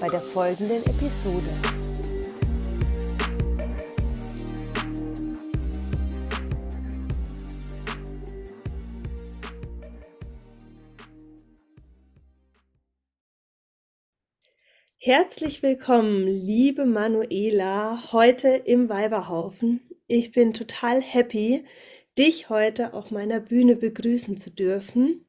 bei der folgenden Episode. Herzlich willkommen, liebe Manuela, heute im Weiberhaufen. Ich bin total happy, dich heute auf meiner Bühne begrüßen zu dürfen.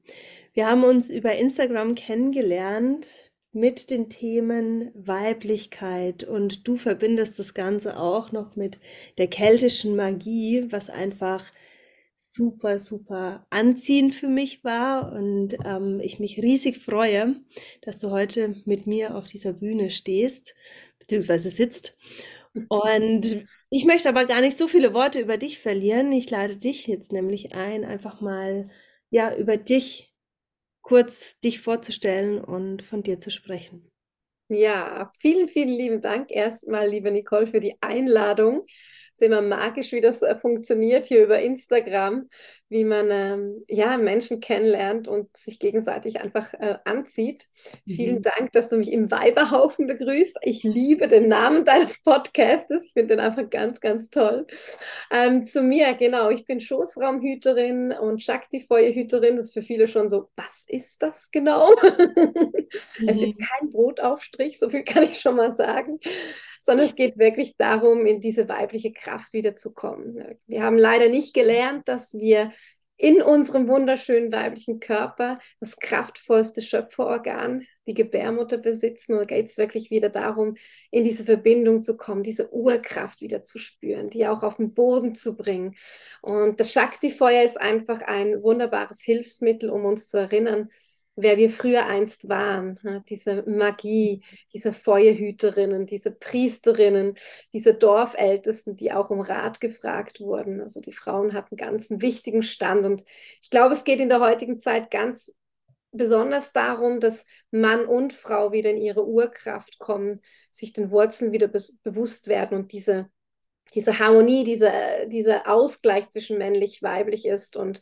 Wir haben uns über Instagram kennengelernt mit den Themen Weiblichkeit und du verbindest das Ganze auch noch mit der keltischen Magie, was einfach super, super anziehend für mich war und ähm, ich mich riesig freue, dass du heute mit mir auf dieser Bühne stehst, beziehungsweise sitzt. Und ich möchte aber gar nicht so viele Worte über dich verlieren. Ich lade dich jetzt nämlich ein, einfach mal ja über dich kurz dich vorzustellen und von dir zu sprechen. Ja, vielen, vielen lieben Dank erstmal, liebe Nicole, für die Einladung ist immer magisch, wie das äh, funktioniert hier über Instagram, wie man ähm, ja, Menschen kennenlernt und sich gegenseitig einfach äh, anzieht. Mhm. Vielen Dank, dass du mich im Weiberhaufen begrüßt. Ich liebe den Namen deines Podcastes. Ich finde den einfach ganz, ganz toll. Ähm, zu mir, genau, ich bin Schoßraumhüterin und Shakti-Feuerhüterin. Das ist für viele schon so, was ist das genau? mhm. Es ist mhm. kein Brotaufstrich, so viel kann ich schon mal sagen sondern es geht wirklich darum, in diese weibliche Kraft wiederzukommen. Wir haben leider nicht gelernt, dass wir in unserem wunderschönen weiblichen Körper das kraftvollste Schöpferorgan, die Gebärmutter besitzen. Und da geht es wirklich wieder darum, in diese Verbindung zu kommen, diese Urkraft wieder zu spüren, die auch auf den Boden zu bringen. Und das Shakti-Feuer ist einfach ein wunderbares Hilfsmittel, um uns zu erinnern, wer wir früher einst waren. Diese Magie, diese Feuerhüterinnen, diese Priesterinnen, diese Dorfältesten, die auch um Rat gefragt wurden. Also die Frauen hatten ganz einen wichtigen Stand. Und ich glaube, es geht in der heutigen Zeit ganz besonders darum, dass Mann und Frau wieder in ihre Urkraft kommen, sich den Wurzeln wieder be bewusst werden und diese diese Harmonie, dieser, dieser Ausgleich zwischen männlich-weiblich ist und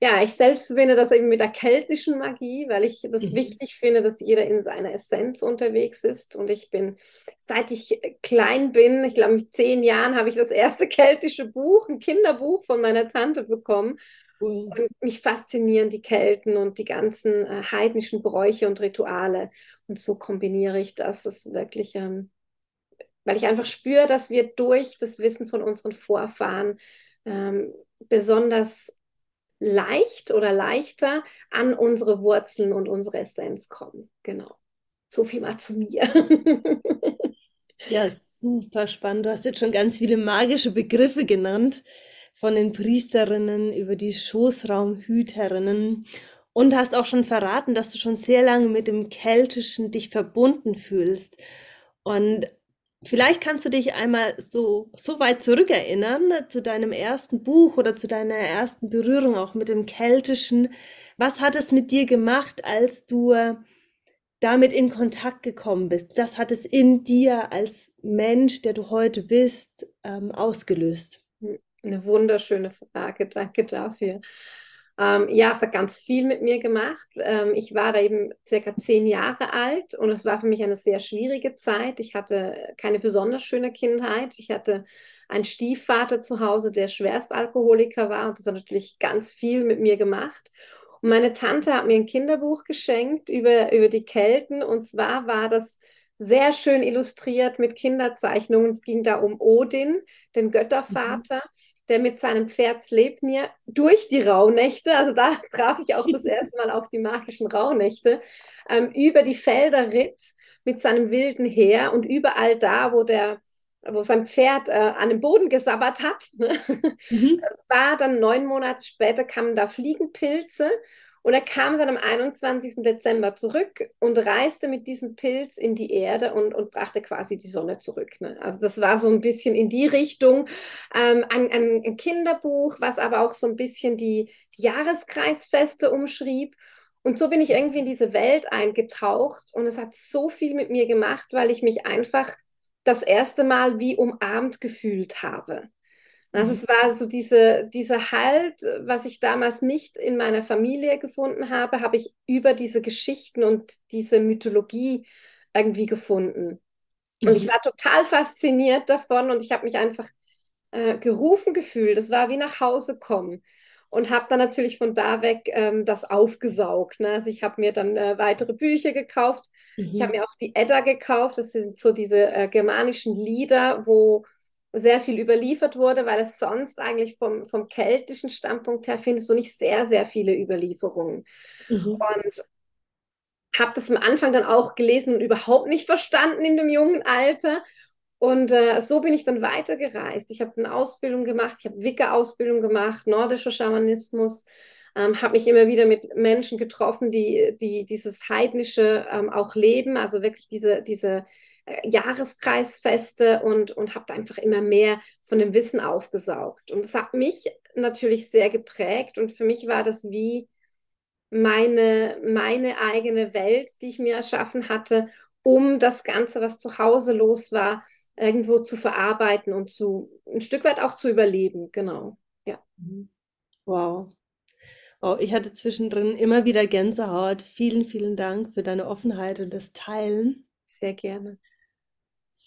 ja, ich selbst verbinde das eben mit der keltischen Magie, weil ich das mhm. wichtig finde, dass jeder in seiner Essenz unterwegs ist. Und ich bin, seit ich klein bin, ich glaube mit zehn Jahren, habe ich das erste keltische Buch, ein Kinderbuch von meiner Tante bekommen. Mhm. Und mich faszinieren die Kelten und die ganzen äh, heidnischen Bräuche und Rituale. Und so kombiniere ich das. Das ist wirklich, ähm, weil ich einfach spüre, dass wir durch das Wissen von unseren Vorfahren ähm, besonders leicht oder leichter an unsere Wurzeln und unsere Essenz kommen. Genau. So viel mal zu mir. ja, super spannend. Du hast jetzt schon ganz viele magische Begriffe genannt, von den Priesterinnen über die Schoßraumhüterinnen und hast auch schon verraten, dass du schon sehr lange mit dem Keltischen dich verbunden fühlst. Und Vielleicht kannst du dich einmal so, so weit zurückerinnern zu deinem ersten Buch oder zu deiner ersten Berührung auch mit dem Keltischen. Was hat es mit dir gemacht, als du damit in Kontakt gekommen bist? Was hat es in dir als Mensch, der du heute bist, ähm, ausgelöst? Eine wunderschöne Frage, danke dafür. Ähm, ja, es hat ganz viel mit mir gemacht. Ähm, ich war da eben circa zehn Jahre alt und es war für mich eine sehr schwierige Zeit. Ich hatte keine besonders schöne Kindheit. Ich hatte einen Stiefvater zu Hause, der Schwerstalkoholiker war und das hat natürlich ganz viel mit mir gemacht. Und meine Tante hat mir ein Kinderbuch geschenkt über, über die Kelten und zwar war das sehr schön illustriert mit Kinderzeichnungen. Es ging da um Odin, den Göttervater. Mhm der mit seinem Pferd Sleipnir durch die Rauhnächte, also da traf ich auch das erste Mal auf die magischen Rauhnächte, ähm, über die Felder ritt mit seinem wilden Heer und überall da, wo der wo sein Pferd äh, an dem Boden gesabbert hat, ne, mhm. war dann neun Monate später kamen da Fliegenpilze Und er kam dann am 21. Dezember zurück und reiste mit diesem Pilz in die Erde und, und brachte quasi die Sonne zurück. Ne? Also das war so ein bisschen in die Richtung ähm, ein, ein, Kinderbuch, was aber auch so ein bisschen die, die Jahreskreisfeste umschrieb. Und so bin ich irgendwie in diese Welt eingetaucht und es hat so viel mit mir gemacht, weil ich mich einfach das erste Mal wie umarmt gefühlt habe. Also es war so diese, dieser Halt, was ich damals nicht in meiner Familie gefunden habe, habe ich über diese Geschichten und diese Mythologie irgendwie gefunden. Und ich mhm. war total fasziniert davon und ich habe mich einfach äh, gerufen gefühlt. Das war wie nach Hause kommen. Und habe dann natürlich von da weg ähm, das aufgesaugt. Ne? Also ich habe mir dann äh, weitere Bücher gekauft. Mhm. Ich habe mir auch die Edda gekauft. Das sind so diese äh, germanischen Lieder, wo sehr viel überliefert wurde, weil es sonst eigentlich vom, vom keltischen Standpunkt her findest du nicht sehr, sehr viele Überlieferungen. Mhm. Und habe das am Anfang dann auch gelesen und überhaupt nicht verstanden in dem jungen Alter. Und äh, so bin ich dann weitergereist. Ich habe eine Ausbildung gemacht, ich habe Wicca-Ausbildung gemacht, nordischer Schamanismus, ähm, habe mich immer wieder mit Menschen getroffen, die, die dieses Heidnische ähm, auch leben, also wirklich diese, diese äh, Jahreskreisfeste und, und habe einfach immer mehr von dem Wissen aufgesaugt. Und das hat mich natürlich sehr geprägt und für mich war das wie meine, meine eigene Welt, die ich mir erschaffen hatte, um das Ganze, was zu Hause los war, irgendwo zu verarbeiten und zu ein Stück weit auch zu überleben. Genau. Ja. Mhm. Wow. Oh, ich hatte zwischendrin immer wieder Gänsehaut. Vielen, vielen Dank für deine Offenheit und das Teilen. Sehr gerne.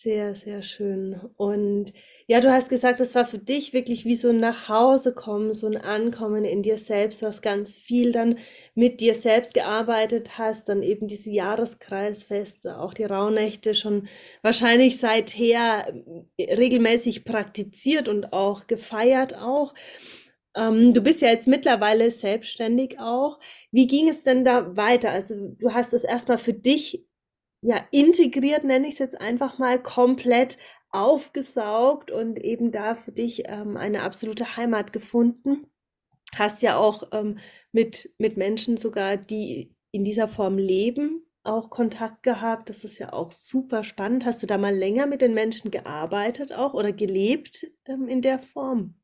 Sehr, sehr schön. Und ja, du hast gesagt, es war für dich wirklich wie so ein Nachhausekommen, so ein Ankommen in dir selbst. Du hast ganz viel dann mit dir selbst gearbeitet hast, dann eben diese Jahreskreisfeste, auch die Rauhnächte schon wahrscheinlich seither äh, regelmäßig praktiziert und auch gefeiert auch. Ähm, du bist ja jetzt mittlerweile selbstständig auch. Wie ging es denn da weiter? Also du hast es erstmal für dich ja, integriert, nenne ich es jetzt einfach mal, komplett aufgesaugt und eben da für dich ähm, eine absolute Heimat gefunden. Hast ja auch ähm, mit, mit Menschen sogar, die in dieser Form leben, auch Kontakt gehabt. Das ist ja auch super spannend. Hast du da mal länger mit den Menschen gearbeitet auch oder gelebt ähm, in der Form?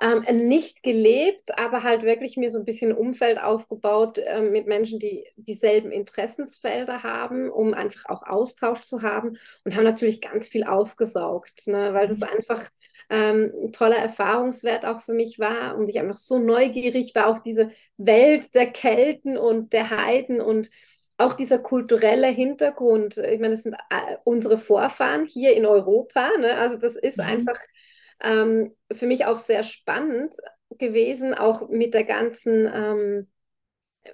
Ähm, nicht gelebt, aber halt wirklich mir so ein bisschen Umfeld aufgebaut äh, mit Menschen, die dieselben Interessensfelder haben, um einfach auch Austausch zu haben und haben natürlich ganz viel aufgesaugt, ne, weil das mhm. einfach ähm, ein toller Erfahrungswert auch für mich war und ich einfach so neugierig war auf diese Welt der Kelten und der Heiden und auch dieser kulturelle Hintergrund. Ich meine, das sind äh, unsere Vorfahren hier in Europa. Ne? Also das ist mhm. einfach ähm, für mich auch sehr spannend gewesen, auch mit der ganzen, ähm,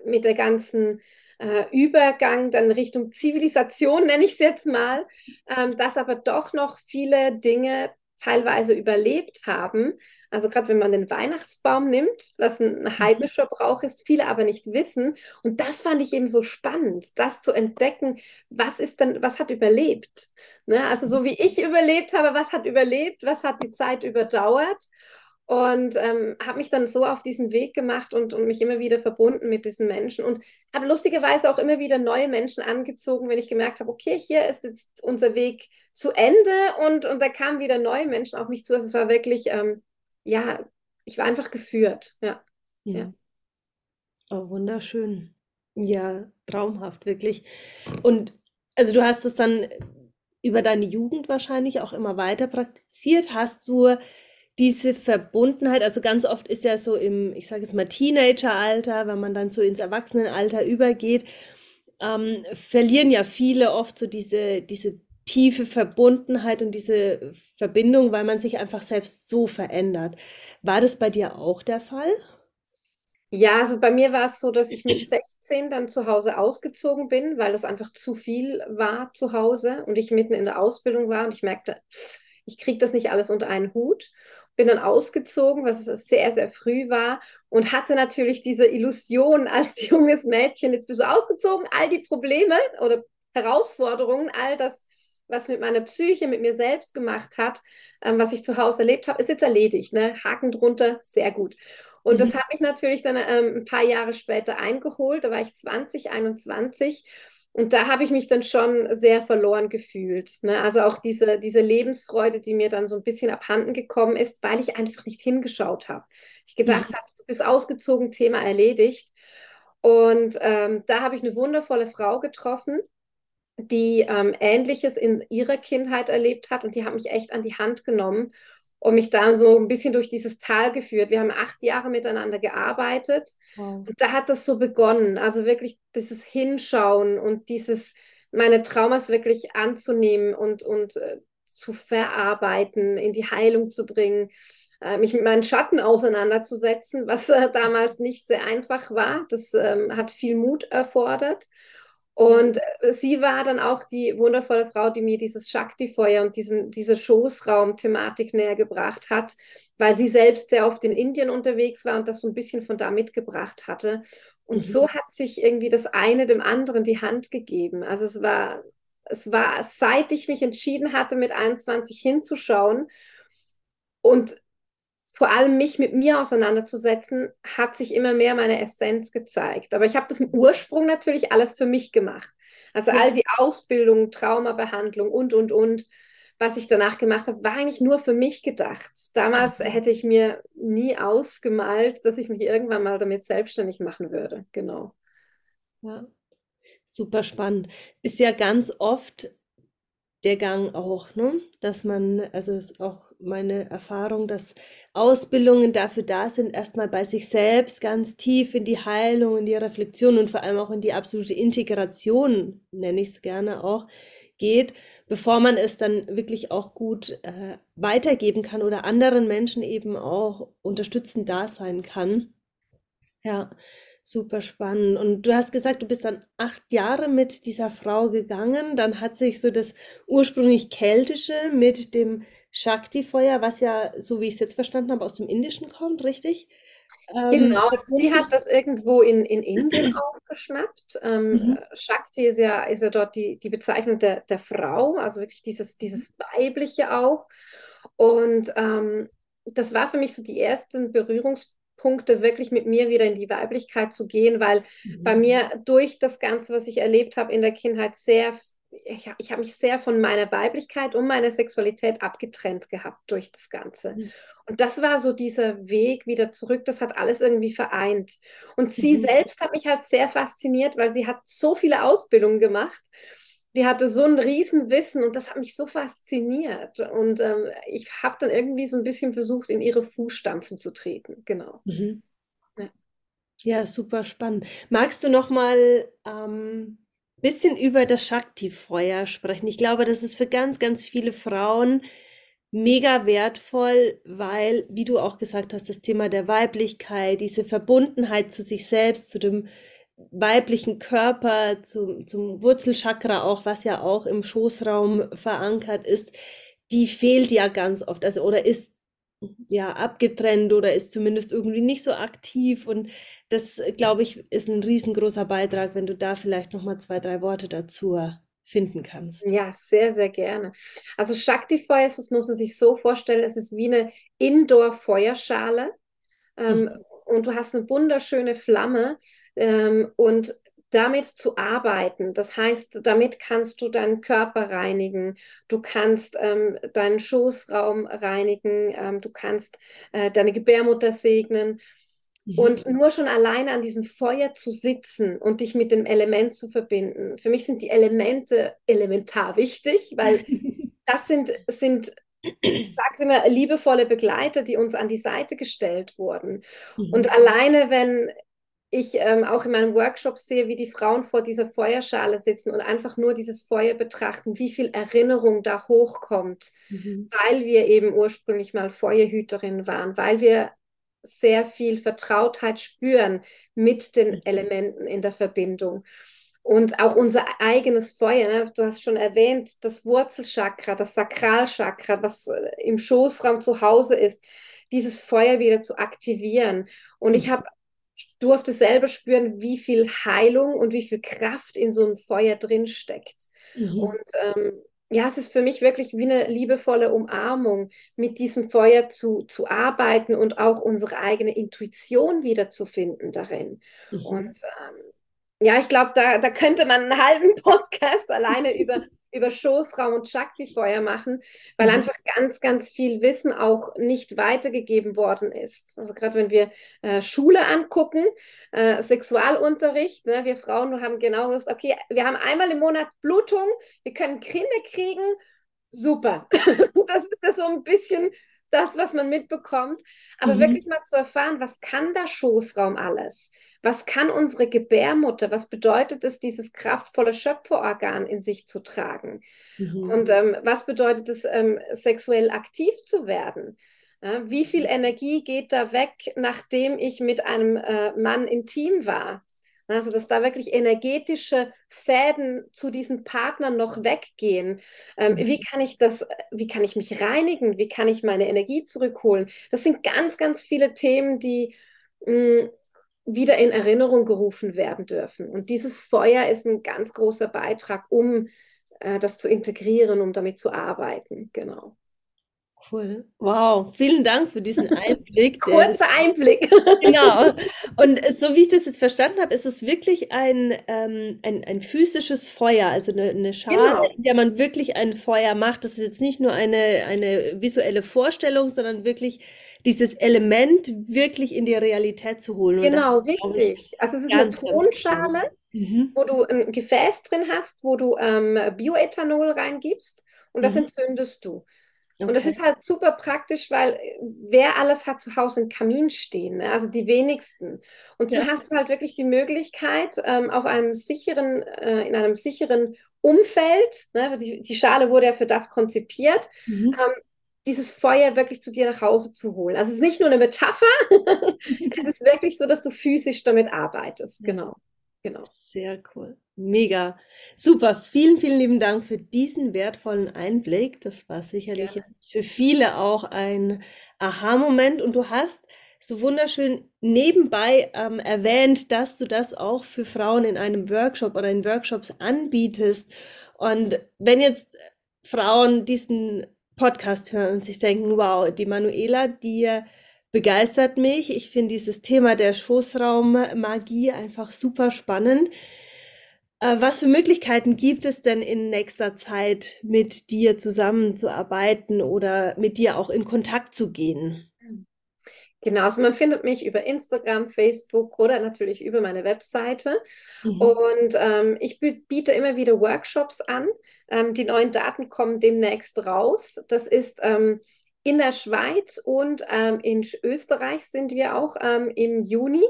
mit der ganzen äh, Übergang dann Richtung Zivilisation, nenne ich es jetzt mal, ähm, dass aber doch noch viele Dinge teilweise überlebt haben. Also gerade wenn man den Weihnachtsbaum nimmt, was ein mhm. heidnischer Brauch ist, viele aber nicht wissen. Und das fand ich eben so spannend, das zu entdecken, was ist denn, was hat überlebt? Ne? Also so wie ich überlebt habe, was hat überlebt, was hat die Zeit überdauert? Und ähm, habe mich dann so auf diesen Weg gemacht und, und mich immer wieder verbunden mit diesen Menschen und habe lustigerweise auch immer wieder neue Menschen angezogen, wenn ich gemerkt habe, okay, hier ist jetzt unser Weg zu Ende und, und da kamen wieder neue Menschen auf mich zu. Also es war wirklich, ähm, ja, ich war einfach geführt. Ja. ja. ja. Oh, wunderschön. Ja, traumhaft, wirklich. Und also du hast es dann über deine Jugend wahrscheinlich auch immer weiter praktiziert. Hast du diese Verbundenheit, also ganz oft ist ja so im, ich sage jetzt mal, Teenageralter, wenn man dann so ins Erwachsenenalter übergeht, ähm, verlieren ja viele oft so diese, diese tiefe Verbundenheit und diese Verbindung, weil man sich einfach selbst so verändert. War das bei dir auch der Fall? Ja, also bei mir war es so, dass ich mit 16 dann zu Hause ausgezogen bin, weil es einfach zu viel war zu Hause und ich mitten in der Ausbildung war und ich merkte, ich kriege das nicht alles unter einen Hut bin dann ausgezogen, was sehr, sehr früh war und hatte natürlich diese Illusion als junges Mädchen, jetzt bist du ausgezogen, all die Probleme oder Herausforderungen, all das, was mit meiner Psyche, mit mir selbst gemacht hat, ähm, was ich zu Hause erlebt habe, ist jetzt erledigt. Ne? Haken drunter, sehr gut. Und mhm. das habe ich natürlich dann ähm, ein paar Jahre später eingeholt. Da war ich 20, 21. Und da habe ich mich dann schon sehr verloren gefühlt. Ne? Also auch diese, diese Lebensfreude, die mir dann so ein bisschen abhanden gekommen ist, weil ich einfach nicht hingeschaut habe. Ich gedacht mhm. habe, du bist ausgezogen, Thema erledigt. Und ähm, da habe ich eine wundervolle Frau getroffen, die ähm, Ähnliches in ihrer Kindheit erlebt hat und die hat mich echt an die Hand genommen und mich da so ein bisschen durch dieses Tal geführt. Wir haben acht Jahre miteinander gearbeitet wow. und da hat das so begonnen. Also wirklich dieses Hinschauen und dieses, meine Traumas wirklich anzunehmen und, und äh, zu verarbeiten, in die Heilung zu bringen, äh, mich mit meinen Schatten auseinanderzusetzen, was äh, damals nicht sehr einfach war. Das ähm, hat viel Mut erfordert. Und sie war dann auch die wundervolle Frau, die mir dieses Shakti-Feuer und diesen, diese Schoßraum-Thematik näher gebracht hat, weil sie selbst sehr oft in Indien unterwegs war und das so ein bisschen von da mitgebracht hatte. Und mhm. so hat sich irgendwie das eine dem anderen die Hand gegeben. Also es war, es war, seit ich mich entschieden hatte, mit 21 hinzuschauen und vor allem mich mit mir auseinanderzusetzen, hat sich immer mehr meine Essenz gezeigt. Aber ich habe das im Ursprung natürlich alles für mich gemacht. Also all die Ausbildung, Traumabehandlung und, und, und, was ich danach gemacht habe, war eigentlich nur für mich gedacht. Damals mhm. hätte ich mir nie ausgemalt, dass ich mich irgendwann mal damit selbstständig machen würde. Genau. Ja, super spannend. Ist ja ganz oft der Gang auch, ne? Dass man, also ist auch meine Erfahrung, dass Ausbildungen dafür da sind, erstmal bei sich selbst ganz tief in die Heilung, in die Reflexion und vor allem auch in die absolute Integration, nenne ich es gerne auch, geht, bevor man es dann wirklich auch gut äh, weitergeben kann oder anderen Menschen eben auch unterstützend da sein kann. Ja, Super spannend. Und du hast gesagt, du bist dann acht Jahre mit dieser Frau gegangen. Dann hat sich so das ursprünglich Keltische mit dem Shakti-Feuer, was ja, so wie ich es jetzt verstanden habe, aus dem Indischen kommt, richtig? Ähm, genau, sie hat das irgendwo in, in Indien aufgeschnappt. Ähm, mhm. Shakti ist ja, ist ja dort die, die Bezeichnung der, der Frau, also wirklich dieses, dieses Weibliche auch. Und ähm, das war für mich so die ersten Berührungspunkte Punkte, wirklich mit mir wieder in die Weiblichkeit zu gehen, weil mhm. bei mir durch das Ganze, was ich erlebt habe in der Kindheit, sehr, ich, ich habe mich sehr von meiner Weiblichkeit und meiner Sexualität abgetrennt gehabt durch das Ganze. Mhm. Und das war so dieser Weg wieder zurück, das hat alles irgendwie vereint. Und sie mhm. selbst hat mich halt sehr fasziniert, weil sie hat so viele Ausbildungen gemacht die hatte so ein Riesenwissen und das hat mich so fasziniert. Und ähm, ich habe dann irgendwie so ein bisschen versucht, in ihre Fußstampfen zu treten. Genau. Mhm. Ja. ja. super spannend. Magst du noch mal ähm, bisschen über das Shakti-Feuer sprechen? Ich glaube, das ist für ganz, ganz viele Frauen mega wertvoll, weil, wie du auch gesagt hast, das Thema der Weiblichkeit, diese Verbundenheit zu sich selbst, zu dem weiblichen Körper, zum, zum Wurzelchakra auch, was ja auch im Schoßraum verankert ist, die fehlt ja ganz oft, also oder ist ja abgetrennt oder ist zumindest irgendwie nicht so aktiv und das glaube ich ist ein riesengroßer Beitrag, wenn du da vielleicht noch mal zwei drei Worte dazu finden kannst. Ja, sehr sehr gerne. Also Shakti Feuer, das muss man sich so vorstellen, es ist wie eine Indoor Feuerschale. Ähm, mhm und du hast eine wunderschöne Flamme ähm, und damit zu arbeiten. Das heißt, damit kannst du deinen Körper reinigen, du kannst ähm, deinen Schoßraum reinigen, ähm, du kannst äh, deine Gebärmutter segnen. Mhm. Und nur schon alleine an diesem Feuer zu sitzen und dich mit dem Element zu verbinden. Für mich sind die Elemente elementar wichtig, weil das sind, sind ich sage es immer, liebevolle Begleiter, die uns an die Seite gestellt wurden. Mhm. Und alleine, wenn ich ähm, auch in meinem Workshop sehe, wie die Frauen vor dieser Feuerschale sitzen und einfach nur dieses Feuer betrachten, wie viel Erinnerung da hochkommt, mhm. weil wir eben ursprünglich mal Feuerhüterinnen waren, weil wir sehr viel Vertrautheit spüren mit den mhm. Elementen in der Verbindung. Und auch unser eigenes Feuer, ne? du hast schon erwähnt, das Wurzelchakra, das Sakralchakra, was äh, im Schoßraum zu Hause ist, dieses Feuer wieder zu aktivieren. Und ich habe durfte selber spüren, wie viel Heilung und wie viel Kraft in so einem Feuer drin steckt. Mhm. Und ähm, ja, es ist für mich wirklich wie eine liebevolle Umarmung, mit diesem Feuer zu, zu arbeiten und auch unsere eigene Intuition wiederzufinden darin. Mhm. Und ähm, ja, ich glaube, da, da könnte man einen halben Podcast alleine über über Schoßraum und Shakti-Feuer machen, weil mhm. einfach ganz, ganz viel Wissen auch nicht weitergegeben worden ist. Also gerade wenn wir äh, Schule angucken, äh, Sexualunterricht, ne, wir Frauen haben genau gewusst, okay, wir haben einmal im Monat Blutung, wir können Kinder kriegen, super. das ist ja so ein bisschen das, was man mitbekommt. Aber mhm. wirklich mal zu erfahren, was kann der Schoßraum alles? Was kann unsere Gebärmutter? Was bedeutet es, dieses kraftvolle Schöpferorgan in sich zu tragen? Mhm. Und ähm, was bedeutet es, ähm, sexuell aktiv zu werden? Ja, wie viel Energie geht da weg, nachdem ich mit einem äh, Mann intim war? Also, dass da wirklich energetische Fäden zu diesen Partnern noch weggehen. Ähm, mhm. Wie kann ich das, wie kann ich mich reinigen? Wie kann ich meine Energie zurückholen? Das sind ganz, ganz viele Themen, die mh, mm, wieder in Erinnerung gerufen werden dürfen. Und dieses Feuer ist ein ganz großer Beitrag, um äh, das zu integrieren, um damit zu arbeiten. Genau. Cool. Wow, vielen Dank für diesen Einblick. Kurzer Einblick. genau. Und so wie ich das jetzt verstanden habe, ist es wirklich ein, ähm, ein, ein physisches Feuer, also eine, eine Schale, genau. in der man wirklich ein Feuer macht. Das ist jetzt nicht nur eine, eine visuelle Vorstellung, sondern wirklich dieses Element wirklich in die Realität zu holen. Genau, richtig. Also es ist eine Tonschale, mhm. wo du ein Gefäß drin hast, wo du ähm, Bioethanol reingibst und das mhm. entzündest du. Okay. Und das ist halt super praktisch, weil äh, wer alles hat zu Hause einen Kamin stehen, ne? also die wenigsten. Und so ja. hast du halt wirklich die Möglichkeit, ähm, auf einem sicheren, äh, in einem sicheren Umfeld, ne? die, die Schale wurde ja für das konzipiert, mhm. ähm, dieses Feuer wirklich zu dir nach Hause zu holen. Also es ist nicht nur eine Metapher, es ist wirklich so, dass du physisch damit arbeitest. Genau, genau. Sehr cool. Mega. Super. Vielen, vielen lieben Dank für diesen wertvollen Einblick. Das war sicherlich ja. jetzt für viele auch ein Aha-Moment. Und du hast so wunderschön nebenbei ähm, erwähnt, dass du das auch für Frauen in einem Workshop oder in Workshops anbietest. Und wenn jetzt Frauen diesen Podcast hören und sich denken, wow, die Manuela, die begeistert mich. Ich finde dieses Thema der Schoßraummagie einfach super spannend. Äh, was für Möglichkeiten gibt es denn in nächster Zeit, mit dir zusammenzuarbeiten oder mit dir auch in Kontakt zu gehen? Genau, also man findet mich über Instagram, Facebook oder natürlich über meine Webseite. Mhm. Und ähm, ich biete immer wieder Workshops an. Ähm, die neuen Daten kommen demnächst raus. Das ist ähm, in der Schweiz und ähm, in Österreich sind wir auch ähm, im Juni.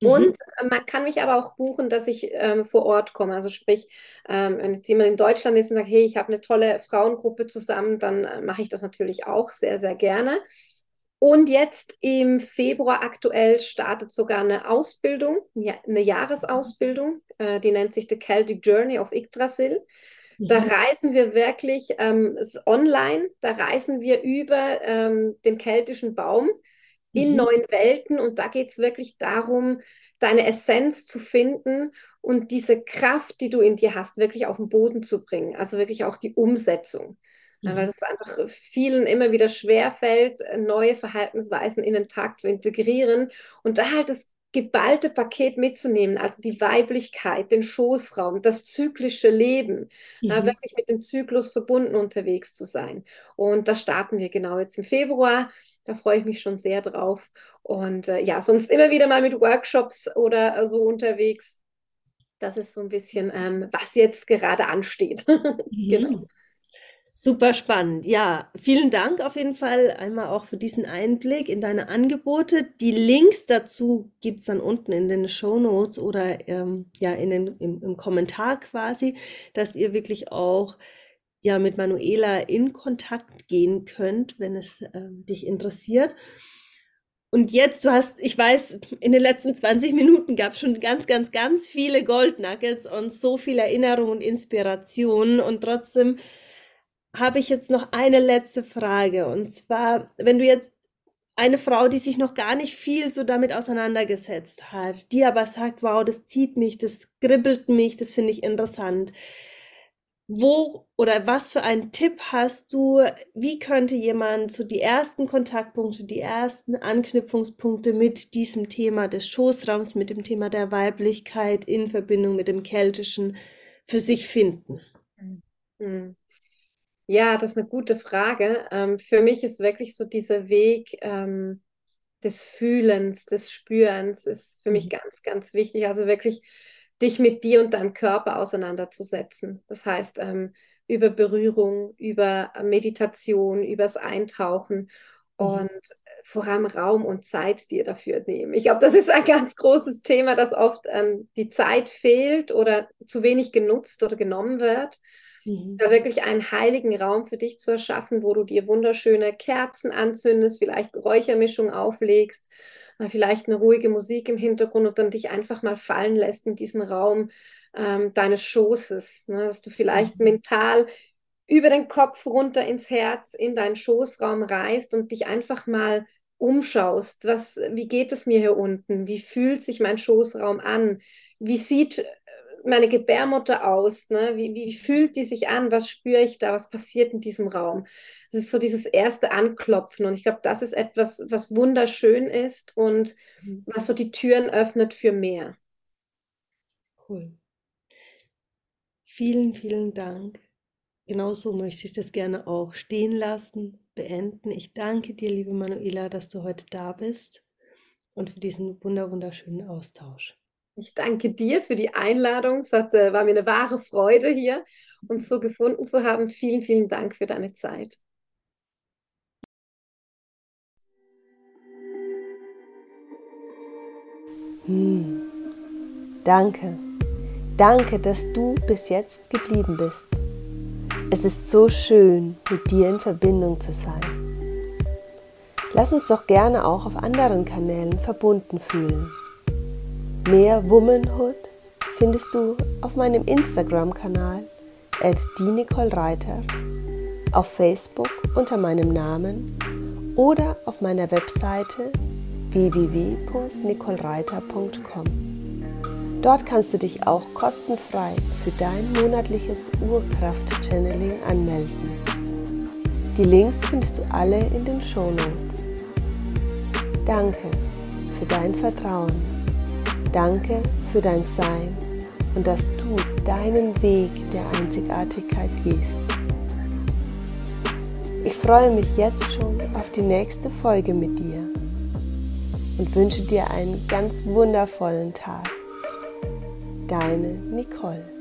Mhm. Und äh, man kann mich aber auch buchen, dass ich ähm, vor Ort komme. Also sprich, ähm, wenn jetzt jemand in Deutschland ist und sagt, hey, ich habe eine tolle Frauengruppe zusammen, dann äh, mache ich das natürlich auch sehr, sehr gerne. Und jetzt im Februar aktuell startet sogar eine Ausbildung, eine Jahresausbildung, äh, die nennt sich The Celtic Journey of Yggdrasil. Da mhm. reisen wir wirklich ähm, online, da reisen wir über ähm, den keltischen Baum in mhm. neuen Welten und da geht es wirklich darum, deine Essenz zu finden und diese Kraft, die du in dir hast, wirklich auf den Boden zu bringen. Also wirklich auch die Umsetzung. Mhm. Weil es einfach vielen immer wieder schwerfällt, neue Verhaltensweisen in den Tag zu integrieren. Und da halt das geballte Paket mitzunehmen, also die Weiblichkeit, den Schoßraum, das zyklische Leben, mhm. äh, wirklich mit dem Zyklus verbunden unterwegs zu sein. Und da starten wir genau jetzt im Februar. Da freue ich mich schon sehr drauf. Und äh, ja, sonst immer wieder mal mit Workshops oder so unterwegs. Das ist so ein bisschen, ähm, was jetzt gerade ansteht. Mhm. Super spannend. Ja, vielen Dank auf jeden Fall einmal auch für diesen Einblick in deine Angebote. Die Links dazu gibt es dann unten in den Show Notes oder ähm, ja in den, im, im Kommentar quasi, dass ihr wirklich auch ja mit Manuela in Kontakt gehen könnt, wenn es ähm, dich interessiert. Und jetzt, du hast, ich weiß, in den letzten 20 Minuten gab es schon ganz, ganz, ganz viele Gold Nuggets und so viel Erinnerung und Inspiration. Und trotzdem habe ich jetzt noch eine letzte Frage. Und zwar, wenn du jetzt eine Frau, die sich noch gar nicht viel so damit auseinandergesetzt hat, die aber sagt, wow, das zieht mich, das kribbelt mich, das finde ich interessant. wo oder was für einen Tipp hast du, wie könnte jemand so die ersten Kontaktpunkte, die ersten Anknüpfungspunkte mit diesem Thema des Schoßraums, mit dem Thema der Weiblichkeit in Verbindung mit dem Keltischen für sich finden? Mhm. Ja, das ist eine gute Frage. Ähm, für mich ist wirklich so dieser Weg ähm, des Fühlens, des Spürens, ist für mich mhm. ganz, ganz wichtig. Also wirklich dich mit dir und deinem Körper auseinanderzusetzen. Das heißt, ähm, über Berührung, über Meditation, übers Eintauchen mhm. und vor allem Raum und Zeit dir dafür nehmen. Ich glaube, das ist ein ganz großes Thema, dass oft die Zeit fehlt oder zu wenig genutzt oder genommen wird. Mhm. Da wirklich einen heiligen Raum für dich zu erschaffen, wo du dir wunderschöne Kerzen anzündest, vielleicht Räuchermischung auflegst, äh, vielleicht eine ruhige Musik im Hintergrund und dann dich einfach mal fallen lässt in diesen Raum ähm, deines Schoßes, ne? dass du vielleicht mhm. mental über den Kopf runter ins Herz, in deinen Schoßraum reist und dich einfach mal umschaust, was, wie geht es mir hier unten? Wie fühlt sich mein Schoßraum an? Wie sieht meine Gebärmutter aus? Ne? Wie, wie fühlt die sich an? Was spüre ich da? Was passiert in diesem Raum? Das ist so dieses erste Anklopfen. Und ich glaube, das ist etwas, was wunderschön ist und mhm. was so die Türen öffnet für mehr. Cool. Vielen, vielen Dank. Genauso möchte ich das gerne auch stehen lassen, beenden. Ich danke dir, liebe Manuela, dass du heute da bist und für diesen wunderschönen Austausch. Ich danke dir für die Einladung. Es hat, äh, war mir eine wahre Freude hier, uns so gefunden zu haben. Vielen, vielen Dank für deine Zeit. Hm. Danke. Danke, dass du bis jetzt geblieben bist. Es ist so schön, mit dir in Verbindung zu sein. Lass uns doch gerne auch auf anderen Kanälen verbunden fühlen. Mehr Womanhood findest du auf meinem Instagram-Kanal at Reiter, auf Facebook unter meinem Namen oder auf meiner Webseite www.nicolereiter.com. Dort kannst du dich auch kostenfrei für dein monatliches Urkraft-Channeling anmelden. Die Links findest du alle in den Shownotes. Danke für dein Vertrauen. Danke für dein Sein und dass du deinen Weg der Einzigartigkeit gehst. Ich freue mich jetzt schon auf die nächste Folge mit dir und wünsche dir einen ganz wundervollen Tag. Deine Nicole.